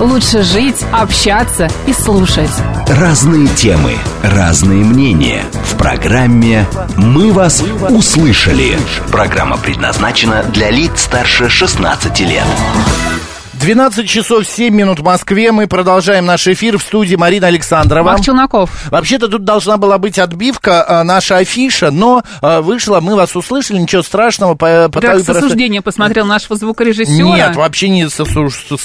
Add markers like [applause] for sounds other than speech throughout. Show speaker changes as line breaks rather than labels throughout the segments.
лучше жить, общаться и слушать.
Разные темы, разные мнения. В программе «Мы вас услышали». Программа предназначена для лиц старше 16 лет.
12 часов 7 минут в Москве. Мы продолжаем наш эфир в студии Марина Александрова.
Марк Челноков.
Вообще-то тут должна была быть отбивка, а, наша афиша, но а, вышла, мы вас услышали, ничего страшного. По, по-
Как с
просто-
осуждением посмотрел нашего звукорежиссера.
Нет, вообще не сосу- сосу-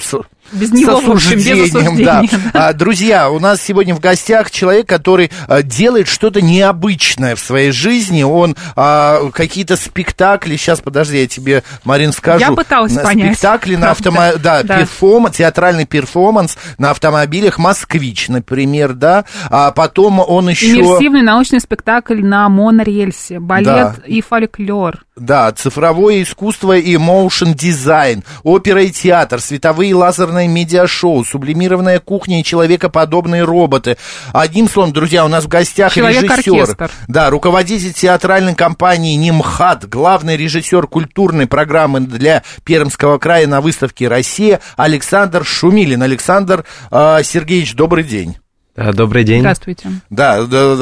сосу-
Без него,
с
в общем, без
осуждением, да.
осуждения.
А, друзья, у нас сегодня в гостях человек, который а, делает что-то необычное в своей жизни. Он а, какие-то спектакли. Сейчас, подожди, я тебе, Марин, скажу.
Я пыталась
На
понять.
Спектакли на
Правда.
автомо... Да,
Да.
перформанс, театральный перформанс на автомобилях «Москвич», например, да. А потом он еще...
Иммерсивный научный спектакль на монорельсе, балет
Да.
и фольклор.
Да, цифровое искусство и моушен дизайн, опера и театр, световые и лазерные медиашоу, сублимированная кухня и человекоподобные роботы. Одним словом, друзья, у нас в гостях режиссер. Да, руководитель театральной компании «Нимхат», главный режиссер культурной программы для Пермского края на выставке «Россия» Александр Шумилин. Александр э, Сергеевич, добрый день.
Да, добрый день.
Здравствуйте.
Да,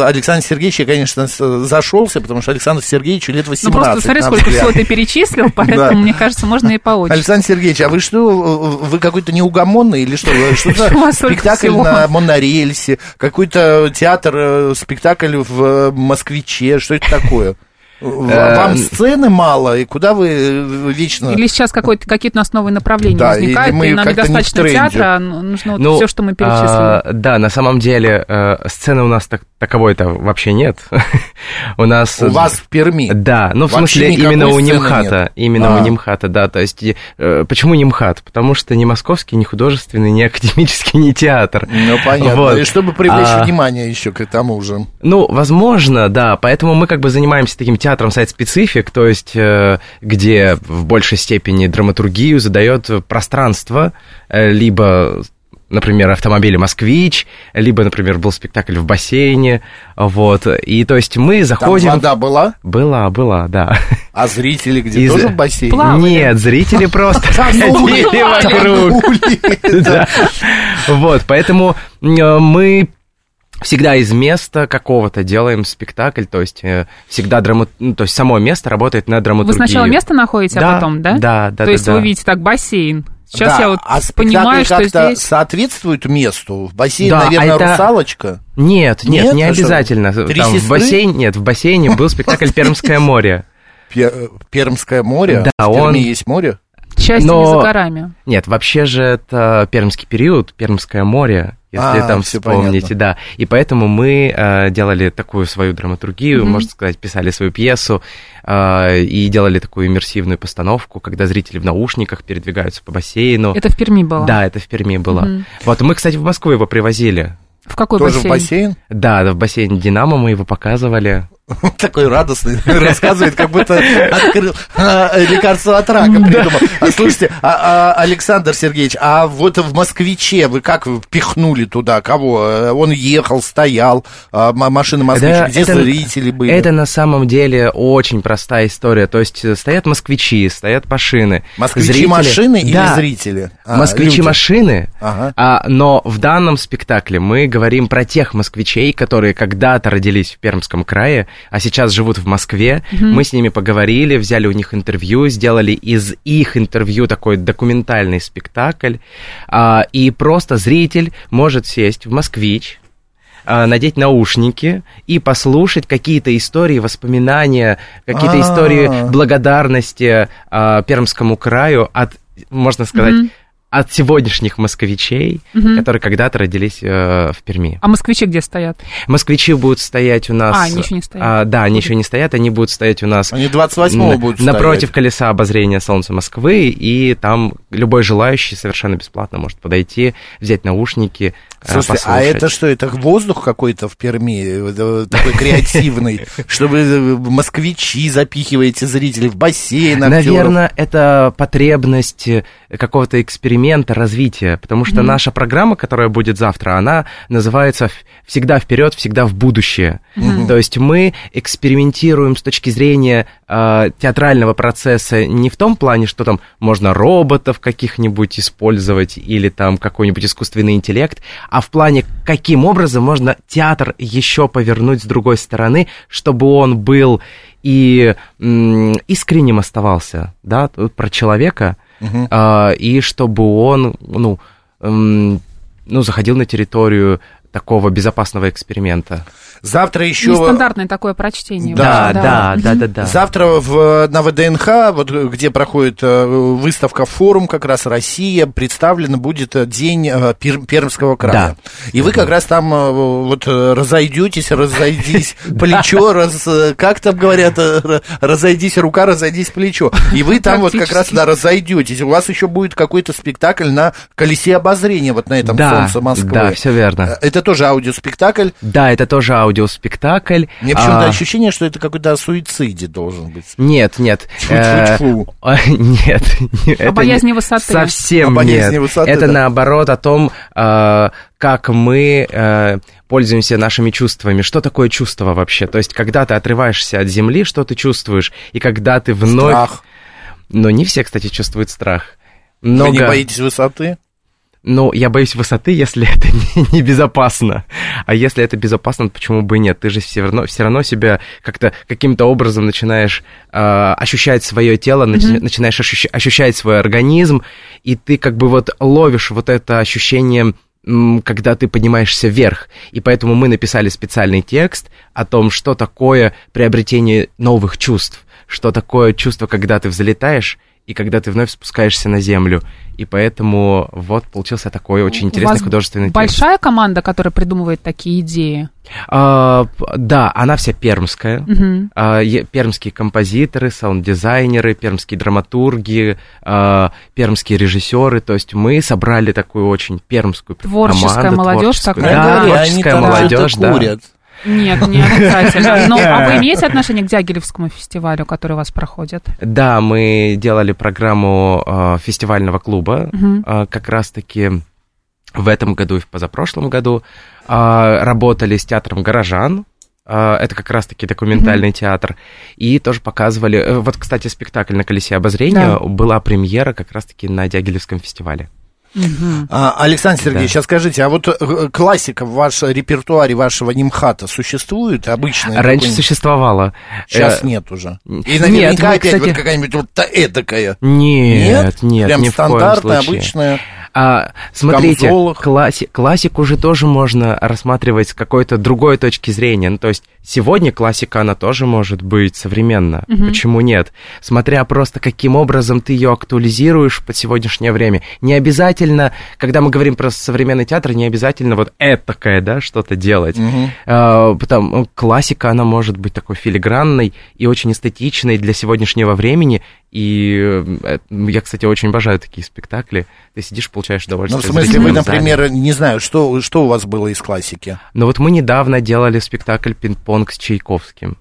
Александр Сергеевич, я, конечно, с- зашелся, потому что Александр Сергеевичу лет 18.
Ну просто смотри, сколько
взгляд.
всего ты перечислил, [laughs] поэтому,
Да.
мне кажется, можно и по очереди.
Александр Сергеевич, а вы что, вы какой-то неугомонный или что? Что за
У вас столько
спектакль на монорельсе, какой-то театр, э, спектакль в э, Москвиче, что это такое?
Э,
Вам сцены мало, и куда вы э, вечно...
Или сейчас какие-то у нас новые направления
Да,
возникают,
мы
и нам
не
недостаточно
тренде.
театра, а ну, нужно вот
Ну,
все, что мы перечислили.
а, да, на самом деле э, сцены у нас так, таковой-то вообще нет. [laughs] у нас...
У вас в Перми.
Да, ну в
Вообще
смысле именно у
сцены
Нимхата.
нет.
Именно
А.
у Нимхата, да. То есть, э, почему Нимхат? Потому что не московский, не художественный, не академический, не театр.
Ну, понятно.
Вот.
И чтобы привлечь
А,
внимание еще к тому же.
Ну, возможно, да. Поэтому мы как бы занимаемся таким театром сайт-специфик, то есть э, где в большей степени драматургию задает пространство, э, либо например, автомобили «Москвич», либо, например, был спектакль в бассейне, вот, и то есть мы
Там
заходим...
вода была,
Была, была, да.
а зрители где?
Из-
Тоже в бассейне?
Плавали.
Нет, зрители просто [laughs] ходили вокруг. [laughs] Вот, поэтому э, мы всегда из места какого-то делаем спектакль, то есть э, всегда драма... ну, то есть само место работает на
Вы
драматургию.
сначала место находите,
Да,
а потом, да?
да, да,
То есть
да,
вы
да.
видите так бассейн. Сейчас
Да,
я вот
а
понимаю, что
как-то
здесь...
соответствует месту. В бассейн,
Да, а
наверное,
это-
русалочка.
Нет, нет,
Нет?
не
А что?
обязательно.
Три
Там в бассейне, нет, в бассейне был спектакль «Пермское море».
Пе- Пермское море.
Да,
в Перми
он-
есть море.
Счастье
но-
не за горами.
Нет, вообще же это пермский период, Пермское море, если
А,
там вспомните,
понятно.
да. И поэтому мы э, делали такую свою драматургию,
Мгм.
можно сказать, писали свою пьесу э, и делали такую иммерсивную постановку, когда зрители в наушниках передвигаются по бассейну.
Это в Перми было?
Да, это в Перми было.
Мгм.
Вот мы, кстати, в Москву его привозили.
В какой
Тоже
бассейн?
в бассейн.
Да, да, в бассейне Динамо мы его показывали.
Такой радостный, [laughs] рассказывает, как будто открыл а, лекарство от рака придумал. А, слушайте, а, а, Александр Сергеевич, а вот в «Москвиче» вы как впихнули туда? Кого? Э, Он ехал, стоял, а, машина «Москвич»,
Да,
где
это-
зрители были?
Это на самом деле очень простая история. То есть э, стоят москвичи, стоят машины.
Москвичи
Зрители-
машины или
Да.
зрители? А,
москвичи
люди.
машины,
Ага.
а, но в данном спектакле мы говорим про тех москвичей, которые когда-то родились в Пермском крае, а сейчас живут в Москве. Мы с ними поговорили, взяли у них интервью, сделали из их интервью такой документальный спектакль. А, и просто зритель может сесть в москвич, а, надеть наушники и послушать какие-то истории, воспоминания, какие-то
А.
истории благодарности а, Пермскому краю от, можно сказать. От сегодняшних москвичей, которые когда-то родились э, в Перми.
А москвичи где стоят?
Москвичи будут стоять у нас...
А, они еще не стоят.
а, да, они еще не стоят, они будут стоять у нас...
Они 28-го
на-
будут
Напротив
стоять.
колеса обозрения Солнца Москвы, и там любой желающий совершенно бесплатно может подойти, взять наушники, э,
Слушайте, а это что, это воздух какой-то в Перми, э, такой креативный, [laughs] чтобы э, москвичи запихиваете зрителей в бассейн, актеров?
Наверное, это потребность э, какого-то эксперимента, развития, потому что наша программа, которая будет завтра, она называется «В- «Всегда вперед, всегда в будущее». То есть мы экспериментируем с точки зрения э, театрального процесса не в том плане, что там можно роботов каких-нибудь использовать или там какой-нибудь искусственный интеллект, а в плане, каким образом можно театр еще повернуть с другой стороны, чтобы он был и искренним оставался, да, про человека, а, и чтобы он, ну, ну, заходил на территорию такого безопасного эксперимента.
Завтра еще...
Нестандартное такое прочтение.
Да,
вообще,
да, да, да, да.
Завтра в, на ВДНХ, вот где проходит э, выставка форум, как раз Россия, представлена будет э, день э, Пер- Пермского края. И вы как раз там э, вот разойдетесь, разойдись [laughs] плечо, раз, как там говорят, разойдись рука, разойдись плечо. И вы там вот как раз да, разойдетесь. У вас еще будет какой-то спектакль на колесе обозрения вот на этом
Да,
солнце Москвы.
да, все верно.
Э, Это тоже аудиоспектакль.
Да, это тоже аудиоспектакль.
Мне почему-то
А,
ощущение, что это какой-то о суициде должен быть.
Нет, нет. Э, [laughs] Нет. это
боязни высоты.
Совсем
О боязни
нет.
высоты,
Это наоборот о том, э, как мы э, пользуемся нашими чувствами. Что такое чувство вообще? То есть, когда ты отрываешься от земли, что ты чувствуешь? И когда ты вновь...
Страх.
Но не все, кстати, чувствуют страх.
Вы не
Много...
боитесь высоты?
Ну, я боюсь высоты, если [laughs] это не- небезопасно. А если это безопасно, то почему бы и нет? Ты же все равно, все равно себя как-то каким-то образом начинаешь э, ощущать свое тело, начи- начинаешь ощущ- ощущать свой организм, и ты как бы вот ловишь вот это ощущение когда ты поднимаешься вверх. И поэтому мы написали специальный текст о том, что такое приобретение новых чувств, что такое чувство, когда ты взлетаешь, и когда ты вновь спускаешься на землю. И поэтому вот получился такой очень
У
интересный
вас
художественный текст.
Большая команда, которая придумывает такие идеи.
А, да, она вся пермская.
Мгм.
А, пермские композиторы, саунд-дизайнеры, пермские драматурги, а, пермские режиссеры. То есть мы собрали такую очень пермскую
Творческая
команду,
молодежь
творческую.
такая.
Да,
они
творческая
там
молодежь, да.
курят.
Нет, не обязательно. [laughs] Но, а вы имеете отношение к Дягилевскому фестивалю, который у вас проходит?
Да, мы делали программу э, фестивального клуба,
Мгм.
э, как раз-таки в этом году и в позапрошлом году. Э, работали с театром «Горожан», это как раз-таки документальный театр, и тоже показывали... э, Вот, кстати, спектакль «На колесе обозрения»
Да.
была премьера как раз-таки на Дягилевском фестивале.
А, Александр Сергеевич,
Да.
сейчас скажите, а вот э, классика в вашем репертуаре вашего нимхата существует обычно?
Раньше существовала.
Сейчас
э,
нет уже. И наверняка
нет, мы,
опять
кстати-
вот какая-нибудь вот та эдакая.
Нет, нет,
Прям
ни
стандартная, обычная.
А, смотрите, класси- классику же тоже можно рассматривать с какой-то другой точки зрения. Ну, то есть сегодня классика, она тоже может быть современна. Почему нет? Смотря просто каким образом ты ее актуализируешь под сегодняшнее время. Не обязательно, когда мы говорим про современный театр, не обязательно вот этакое, да, что-то делать. А, потому классика, она может быть такой филигранной и очень эстетичной для сегодняшнего времени. И э, я, кстати, очень обожаю такие спектакли. Ты сидишь, получаешь
Ну,
удовольствие.
в
в
смысле, вы,
зрительном зале.
например, не знаю, что, что у вас было из классики?
Ну вот мы недавно делали спектакль «Пинг-понг» с Чайковским.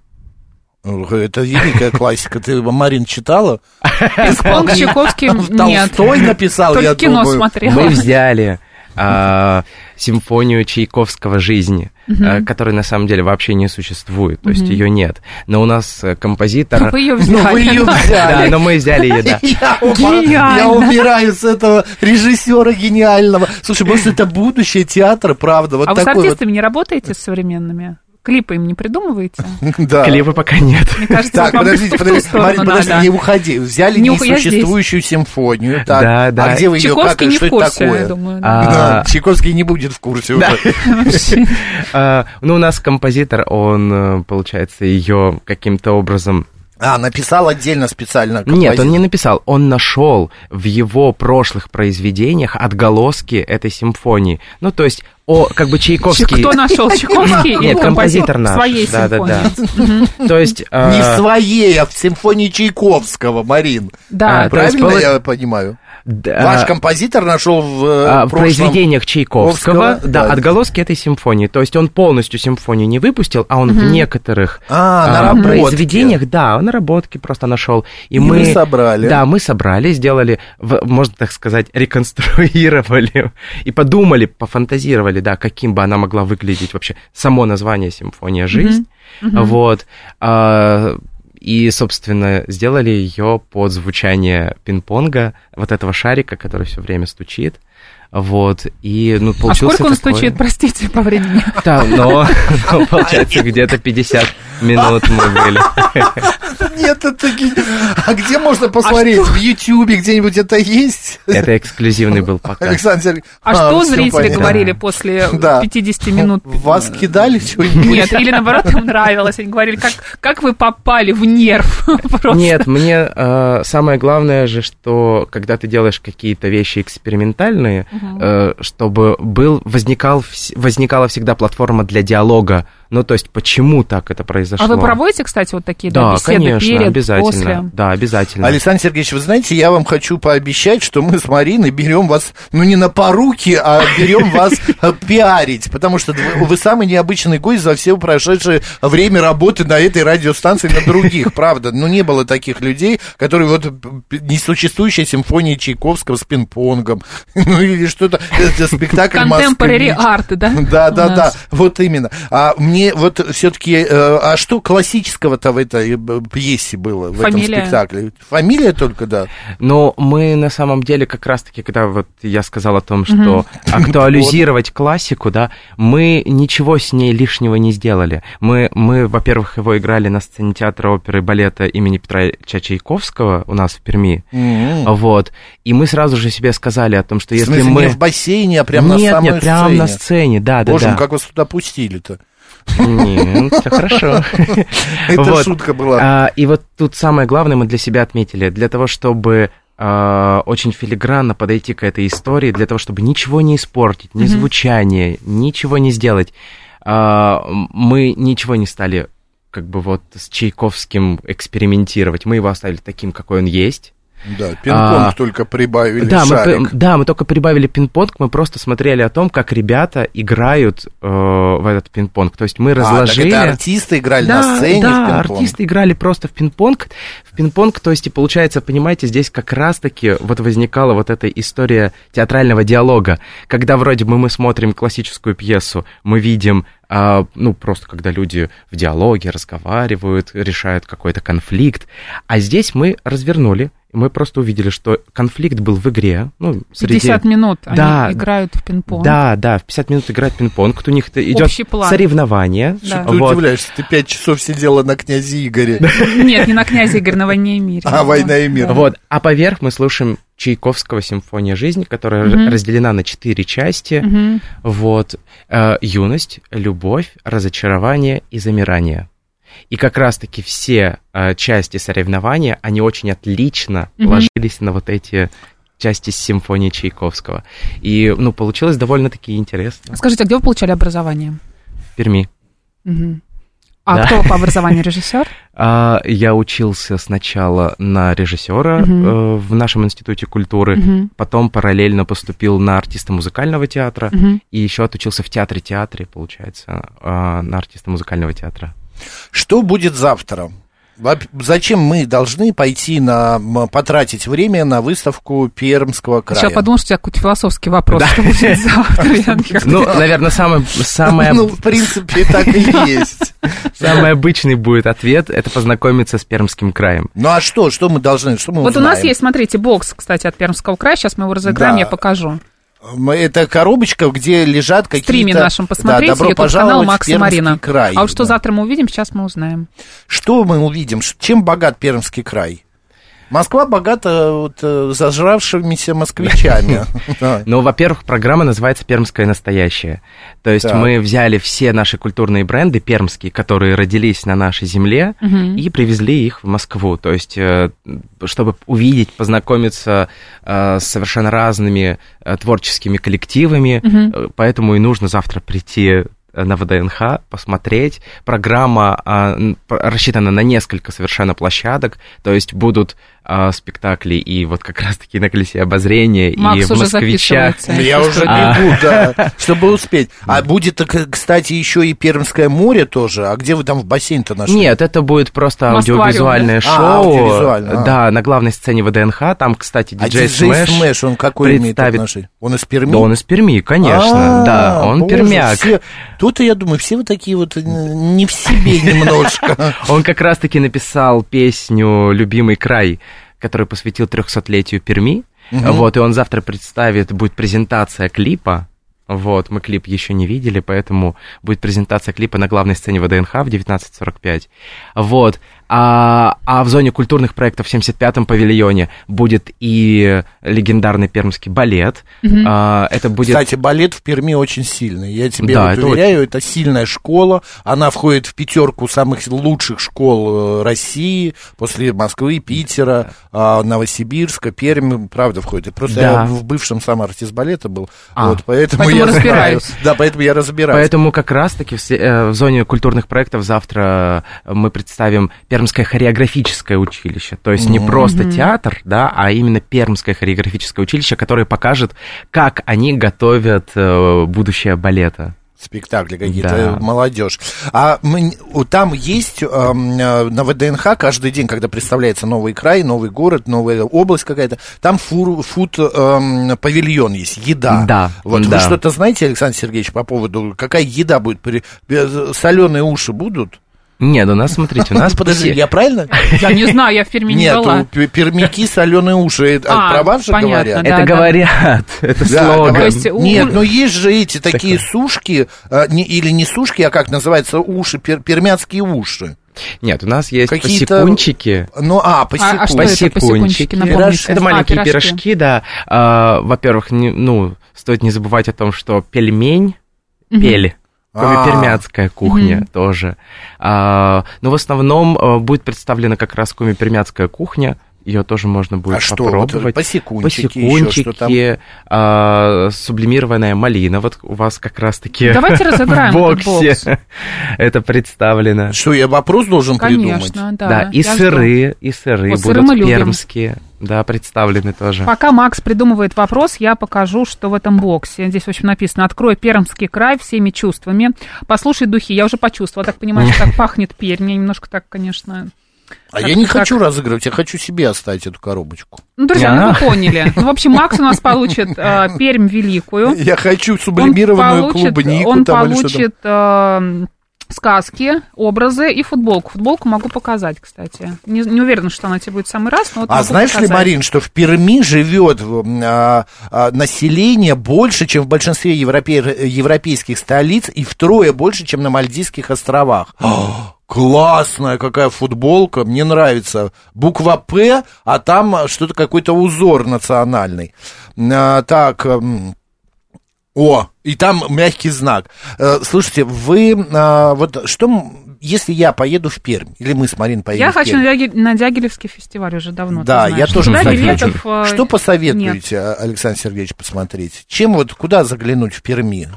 Это великая классика. Ты, Марин, читала?
Пинг-понг с Чайковским нет.
Толстой написал,
Только
я
кино
думаю.
смотрела.
Мы взяли а, симфонию Чайковского жизни, а, которой на самом деле вообще не существует, то есть ее нет. Но у нас э, композитор...
Вы ее [laughs]
Ну, вы
взяли.
ее
Да,
взяли.
но мы взяли ее, да. [laughs]
Я, ума-
Гениально.
я умираю с этого режиссера гениального. Слушай, может, это будущее театра, правда? Вот
А вы с
вот.
артистами не работаете с современными? Клипы им не придумываете? [laughs]
Да.
Клипа пока нет.
Мне кажется,
Так, подождите, подождите, Марин, подожди, не уходи. Взяли несуществующую симфонию. Так.
Да, да.
А где вы ее, как,
Чайковский
и
не
что это такое?
А,
Да, Чайковский не будет в курсе уже. [laughs]
А, Ну, у нас композитор, он, э, получается, ее каким-то образом
А, написал отдельно специально
Нет, он
композитор.
не написал, он нашел в его прошлых произведениях отголоски этой симфонии. Ну, то есть, о, как бы Чайковский...
Кто нашел Чайковский?
Нет, композитор наш.
Своей
Да, да, да.
симфонии.
То есть...
Не
э,
в своей, а в симфонии Чайковского, Марин.
Да,
А,
Правильно я понимаю? Ваш композитор нашел в, э,
а, в
прошлом-
произведениях Чайковского, да,
да.
отголоски этой симфонии. То есть он полностью симфонию не выпустил, а он в некоторых
А,
а, произведениях, да, наработки просто нашел. И,
И
мы
собрали.
Да, мы собрали, сделали, можно так сказать, реконструировали и подумали, пофантазировали, да, каким бы она могла выглядеть вообще само название симфония жизнь. Вот. а, и, собственно, сделали ее под звучание пинг-понга, вот этого шарика, который все время стучит. Вот, и, ну,
А
получился
сколько он
такой-
стучит, простите, по времени?
Да, но, [laughs] но получается, где-то 50 минут мы были.
Нет, это... А где можно посмотреть? В Ютьюбе где-нибудь это есть?
Это эксклюзивный был показ.
Александр Сергеевич.
А что зрители говорили после
Да.
50 минут?
Вас кидали что-нибудь?
Нет, или наоборот, им нравилось. Они говорили, как, как вы попали в нерв. [laughs]
Нет, мне э, самое главное же, что когда ты делаешь какие-то вещи экспериментальные, э, чтобы был, возникал, возникала всегда платформа для диалога. Ну, то есть, почему так это произошло?
А вы проводите, кстати, вот такие да,
Да,
беседы
конечно,
перед,
обязательно.
после?
Да, обязательно.
Александр Сергеевич, вы знаете, я вам хочу пообещать, что мы с Мариной берем вас, ну, не на поруки, а берем [laughs] вас э, пиарить, потому что вы самый необычный гость за все прошедшее время работы на этой радиостанции, на других, правда. Ну, не было таких людей, которые вот несуществующая симфония Чайковского с пинг-понгом, [laughs] ну, или что-то, это спектакль
Contemporary art, да?
Да, да, да, вот именно. А мне вот все-таки, а что классического-то в этой э, пьесе было, в
Фамилия.
этом спектакле? Фамилия только, да.
Но мы на самом деле как раз-таки, когда вот я сказал о том, что актуализировать классику, да, мы ничего с ней лишнего не сделали. Мы, мы во-первых, его играли на сцене театра оперы и балета имени Петра Чайковского у нас в Перми. Вот. И мы сразу же себе сказали о том, что
В
если
смысле,
мы...
не в бассейне, а прямо
нет,
на самой
нет, прямо
сцене.
на сцене, да, да,
Боже
да.
мой, как вас туда пустили-то?
Нет, все хорошо. [laughs]
Это шутка была.
А, и вот тут самое главное мы для себя отметили, для того, чтобы а, очень филигранно подойти к этой истории, для того, чтобы ничего не испортить, ни звучание, ничего не сделать, а, мы ничего не стали как бы вот с Чайковским экспериментировать. Мы его оставили таким, какой он есть.
Да, пинг-понг
а,
только прибавили,
Да мы,
шарик.
п- да, мы только прибавили пинг-понг, мы просто смотрели о том, как ребята играют э, в этот пинг-понг. То есть мы
А, так
разложили...
это артисты играли
да,
на сцене
да,
в
артисты играли просто в пинг-понг. В пинг-понг, то есть, и получается, понимаете, здесь как раз-таки вот возникала вот эта история театрального диалога, когда вроде бы мы смотрим классическую пьесу, мы видим, а, ну, просто когда люди в диалоге разговаривают, решают какой-то конфликт, а здесь мы развернули, мы просто увидели, что конфликт был в игре, ну, среди...
50 минут они
Да.
играют в пинг-понг.
Да, да, в 50 минут играть в пинг-понг, у них идет соревнование.
Да.
Ты
Вот.
удивляешься, ты пять часов сидела на князе Игоре.
Нет, не на князе Игорь, на войне и мире.
А, «Война и мир».
Вот, а поверх мы слушаем Чайковского «Симфония жизни», которая разделена на четыре части. Вот, э, юность, любовь, разочарование и замирание. И как раз-таки все э, части соревнования, они очень отлично
Мгм.
ложились на вот эти части симфонии Чайковского. И, ну, получилось довольно-таки интересно.
Скажите, а где вы получали образование?
В Перми.
Мгм. А
Да.
кто по образованию режиссер? [laughs]
А, я учился сначала на режиссера э, в нашем институте культуры, потом параллельно поступил на артиста музыкального театра и еще отучился в театре-театре, получается, а, на артиста музыкального театра.
Что будет завтра? Зачем мы должны пойти на потратить время на выставку Пермского края?
Сейчас подумал, что у тебя какой-то философский вопрос, что будет завтра. [laughs]
Ну, наверное, самое, самое,
Ну, в принципе, так и есть.
самый обычный будет ответ – это познакомиться с Пермским краем.
Ну а что, что мы должны, что мы
Вот у нас есть, смотрите, бокс, кстати, от Пермского края. Сейчас мы его разыграем,
Да.
я покажу.
Это коробочка, где лежат
В
какие-то...
стриме нашем
Да,
посмотрите,
добро
YouTube-канал
пожаловать в
Макса
Пермский
Марина.
край.
А вот что
Да.
завтра мы увидим, сейчас мы узнаем.
Что мы увидим? Чем богат Пермский край? Москва богата вот, э, зажравшимися москвичами. [laughs]
Ну, во-первых, программа называется «Пермское настоящее». То есть мы взяли все наши культурные бренды пермские, которые родились на нашей земле, и привезли их в Москву. То есть, э, чтобы увидеть, познакомиться э, с совершенно разными э, творческими коллективами. Э, Поэтому и нужно завтра прийти на ВДНХ, посмотреть. Программа а, рассчитана на несколько совершенно площадок, то есть будут а, спектакли и вот как раз-таки на колесе обозрения, и
Макс
в
уже
москвичах.
Ну, Я уже
А.
бегу, да, [laughs] чтобы успеть. А будет, кстати, еще и Пермское море тоже. А где вы там в бассейн-то нашли?
Нет, это будет просто аудиовизуальное?
А,
шоу.
аудиовизуально.
Да, на главной сцене ВДНХ. Там, кстати, диджей Смэш.
Он какой имеет отношение? Он из Перми?
Да, он из Перми, конечно. Да, он пермяк.
Тут-то, я думаю, все вы такие вот э, не в себе немножко. [laughs]
Он как раз-таки написал песню «Любимый край», который посвятил 300-летию Перми. Вот, и он завтра представит, будет презентация клипа. Вот, мы клип еще не видели, поэтому будет презентация клипа на главной сцене ВДНХ в 19.45. Вот. А, а в зоне культурных проектов в 75-м павильоне будет и легендарный пермский балет. А, это будет...
Кстати, балет в Перми очень сильный. Я тебе
Да,
вот
это
уверяю, это сильная школа. Она входит в пятерку самых лучших школ э, России после Москвы, Питера, а, Новосибирска, Пермь, правда, входит. Просто
Да.
я в бывшем сам артист балета был,
А.
вот, поэтому,
Поэтому
я
разбираюсь.
знаю. Да, поэтому я разбираюсь.
Поэтому как раз-таки в, э, в зоне культурных проектов завтра мы представим Пермское хореографическое училище. То есть не просто театр, да, а именно Пермское хореографическое училище, которое покажет, как они готовят э, будущее балета.
Спектакли какие-то,
Да.
э, молодежь. А мы- у- там есть эм, э, на ВДНХ каждый день, когда представляется новый край, новый город, новая область какая-то, там фур, фуд эм, павильон есть, еда.
Да,
Вот вы
да.
что-то знаете, Александр Сергеевич, по поводу, какая еда будет? Соленые уши будут?
Нет, у нас, смотрите, у нас [laughs]
Подожди, я правильно?
Я не знаю, я в Перми не
Нет,
была.
у пе- пермяки соленые уши. Это
А,
про вас же
понятно,
говорят?
Это говорят, [laughs] это слоган.
у-
Нет, но есть же эти такие сушки, э, или не сушки, а как называется, уши, пер- пермяцкие уши.
Нет, у нас есть
Какие-то-
посекунчики.
Ну, а,
А,
посеку.
а что это
Посекунчики.
посекунчики, напомните?
Пирожки. Это
А,
маленькие пирожки, да. А, во-первых, не- ну, стоит не забывать о том, что пельмень, пель,
А.
пермяцкая кухня тоже. А, но в основном а, будет представлена как раз пермяцкая кухня. Ее тоже можно будет
А что,
попробовать.
вот посекунчики, еще что там?
Посекунчики, а, сублимированная малина. Вот у вас как раз-таки
Давайте [laughs] разыграем
в
этот
боксе
бокс. [laughs]
это представлено.
Что, я вопрос должен придумать?
Конечно, да.
Да, и сыры, и сыры
Вот сыры
будут
мы любим.
Да, представлены тоже.
Пока Макс придумывает вопрос, я покажу, что в этом боксе. Здесь, в общем, написано «Открой Пермский край всеми чувствами». Послушай духи. Я уже почувствовала. Так понимаю, что [laughs] так пахнет Пермь. Мне немножко так, конечно...
А
Как-
я не
как-
хочу разыгрывать, я хочу себе оставить эту коробочку.
Ну, друзья,
А.
ну вы поняли. Ну, в общем, Макс у нас получит э, [laughs] Пермь Великую.
Я хочу
Он
сублимированную
получит,
клубнику.
он
там или
получит э, сказки, образы и футболку. Футболку могу показать, кстати. Не, не уверена, что она тебе будет в самый раз, но вот
А
могу
знаешь ли,
показать.
Марин, что в Перми живет м, а, а, население больше, чем в большинстве европе- европейских столиц, и втрое больше, чем на Мальдивских островах. А, Классная какая футболка, мне нравится. Буква П, а там что-то какой-то узор национальный. А, так, м, о, и там мягкий знак. Э, Слушайте, вы а, вот что, если я поеду в Пермь, или мы с Марин поедем
Я
в
хочу
Пермь?
на, Дяги- на Дягилевский фестиваль уже давно.
Да, я тоже,
Туда
кстати,
билетов,
хочу.
э,
Что
нет.
посоветуете, а, Александр Сергеевич, посмотреть? Чем вот, куда заглянуть в Перми?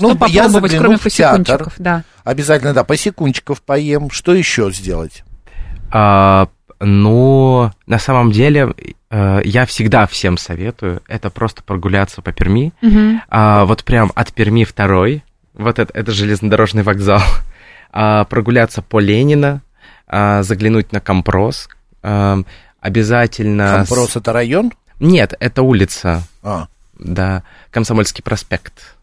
Ну,
Что
я
попробовать,
загляну
кроме
в театр.
посекунчиков, да.
Обязательно, да, посекунчиков поем. Что еще сделать?
А, ну, на самом деле, э, я всегда всем советую, это просто прогуляться по Перми.
Мгм.
А, вот прям от Перми второй, вот это, это железнодорожный вокзал, [laughs] А, прогуляться по Ленина, а, заглянуть на Компрос, а, обязательно... с-
Компрос это район?
Нет, это улица,
А,
да, Комсомольский проспект.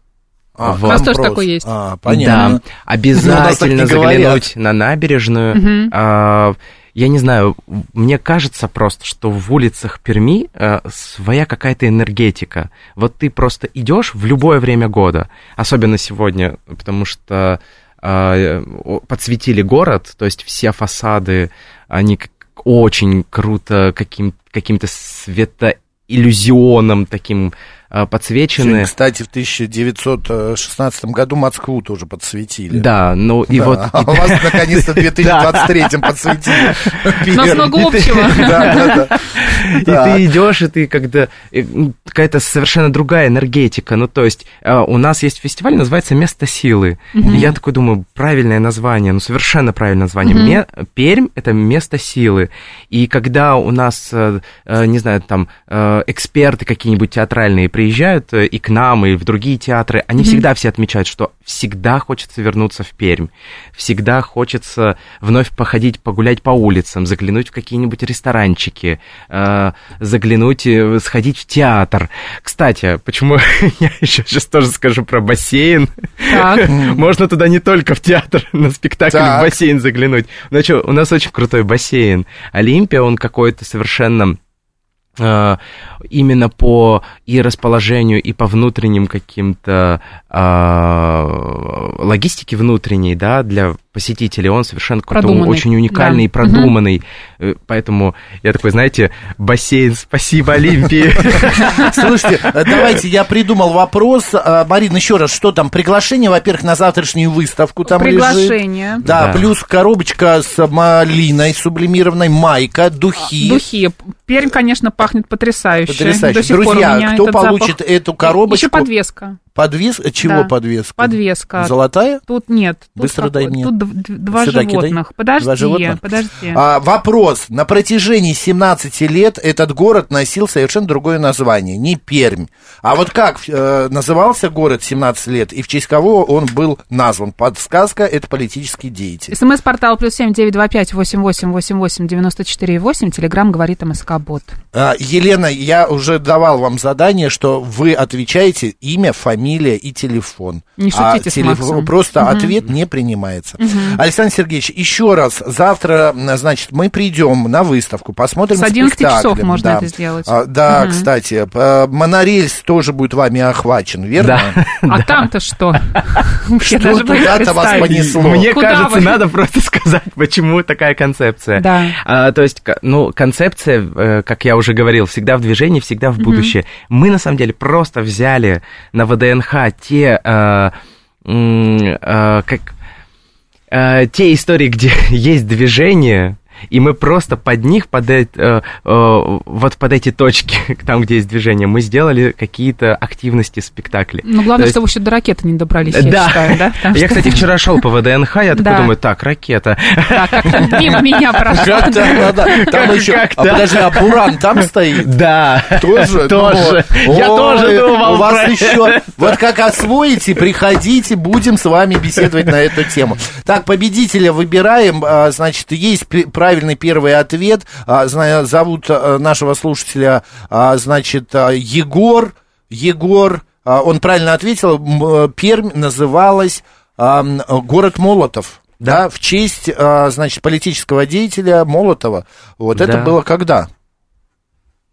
а,
Вот.
У нас тоже такой есть.
А, понятно.
Да,
Ну,
обязательно
говорят.
заглянуть на набережную.
Мгм.
А, я не знаю, мне кажется просто, что в улицах Перми а, своя какая-то энергетика. Вот ты просто идешь в любое время года, особенно сегодня, потому что о- подсветили город, то есть все фасады, они очень круто каким, каким-то светоиллюзионом таким э, подсвечены.
Сегодня, Кстати, в 1916 году Москву тоже подсветили.
Да, ну и
Да,
вот... [laughs]
а у вас наконец-то в [laughs] 2023 подсветили. [laughs]
У нас много общего.
Да, да, да.
И ты идешь, и ты когда э, м, какая-то совершенно другая энергетика. Ну, то есть э, у нас есть фестиваль, называется Место силы. Я такой думаю, правильное название, ну совершенно правильное название. Пермь это место силы. И когда у нас, э, э, не знаю, там э, эксперты какие-нибудь театральные приезжают э, и к нам, и в другие театры, они всегда все отмечают, что всегда хочется вернуться в Пермь. Всегда хочется вновь походить, погулять по улицам, заглянуть в какие-нибудь ресторанчики, э, заглянуть, э, сходить в театр. Кстати, почему [laughs] я еще сейчас тоже скажу про бассейн.
Так. [laughs]
Можно туда не только в театр, [laughs] на спектакль
Так.
в бассейн заглянуть. Значит, у нас очень крутой бассейн. Олимпия, он какой-то совершенно э, именно по и расположению, и по внутренним каким-то э, логистике внутренней, да, для посетителей, он совершенно какой-то
Продуманный,
очень уникальный
да.
и продуманный. Э, Поэтому я такой, знаете, бассейн, спасибо Олимпии. [laughs]
Слушайте, э, давайте я придумал вопрос. А, Марина, еще раз, что там? Приглашение, во-первых, на завтрашнюю выставку там.
Приглашение.
Да,
Да.
плюс коробочка с малиной сублимированной, майка, духи.
Духи. Пермь, конечно, пахнет потрясающе.
Потрясающе.
До сих
Друзья, кто получит
запах.
эту коробочку?
Еще подвеска.
Подвес... Чего
Да.
подвеска?
Подвеска.
Золотая?
Тут нет. Тут
Быстро дай
какой-
мне.
Тут два
Сюда кидай.
животных. Подожди,
Два животных?
подожди.
А, вопрос. На протяжении 17 лет этот город носил совершенно другое название. Не Пермь. А вот как э, назывался город 17 лет и в честь кого он был назван? Подсказка – это политический деятель.
СМС-портал плюс семь девять два пять восемь восемь восемь восемь девяносто четыре восемь. Телеграмм говорит МСК Бот.
А, Елена, я уже давал вам задание, что вы отвечаете имя, фамилия и телефон.
Не
А
шутите с
телефон-
Максом.
Просто ответ не принимается. Александр Сергеевич, еще раз, завтра, значит, мы придем на выставку, посмотрим
С 11 часов
спектакли.
можно
Да.
это сделать.
А, да, кстати, п- монорельс тоже будет вами охвачен, верно?
А там-то что? [laughs] Я
Что туда-то вас понесло?
Мне кажется, надо просто [laughs] сказать, почему такая концепция.
Да.
А, то есть, ну, концепция, э, как я уже говорил, всегда в движении, всегда в будущее. Мы, на самом деле, просто взяли на ВДНХ те, э, э, как, э, те истории, где [laughs] есть движение, и мы просто под них, под, э, э, вот под эти точки, [laughs] там, где есть движение, мы сделали какие-то активности спектакли.
Ну, главное,
есть-
чтобы еще до ракеты не добрались, я
да.
считаю, да? Потому
Я,
что-
кстати, вчера шел по ВДНХ, я такой
Да.
думаю, так, ракета.
Да, как-то мимо меня прошла.
Как там, да, да. Там
Как-
еще, а
так?
подожди, а Буран там стоит?
Да.
Тоже? [laughs]
Тоже.
Ну,
Я
ой,
тоже думал
У вас
про
еще... Вот как освоите, приходите, будем с вами беседовать на эту тему. Так, победителя выбираем. А, Значит, есть пр- правильный первый ответ. А, Зовут а, нашего слушателя, а, значит, а, Егор. Егор, он правильно ответил. Э, Пермь называлась город Молотов. Да, в честь, значит, политического деятеля Молотова. Вот это
Да.
было когда?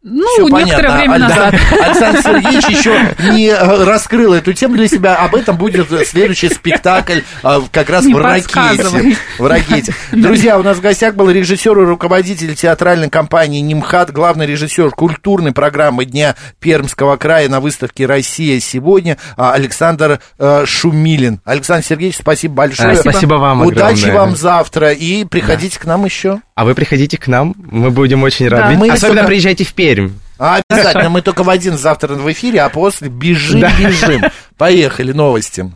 Ну,
Всё
некоторое
понятно.
время назад. [laughs]
Александр, Сергеевич еще не э, раскрыл эту тему для себя. Об этом будет следующий спектакль э, как раз
Не
в ракете. В ракете. [laughs] Друзья, у нас в гостях был режиссер и руководитель театральной компании «Нимхат», главный режиссер культурной программы Дня Пермского края на выставке «Россия сегодня» а, Александр э, Шумилин. Александр Сергеевич, спасибо большое.
Э, Спасибо вам
Удачи
огромное.
вам завтра и приходите к нам еще.
А вы приходите к нам, мы будем очень
Да.
рады.
Мы
Особенно
только-
приезжайте в Пермь.
А, обязательно, мы только в один завтра в эфире, а после бежим, бежим. Поехали, новости.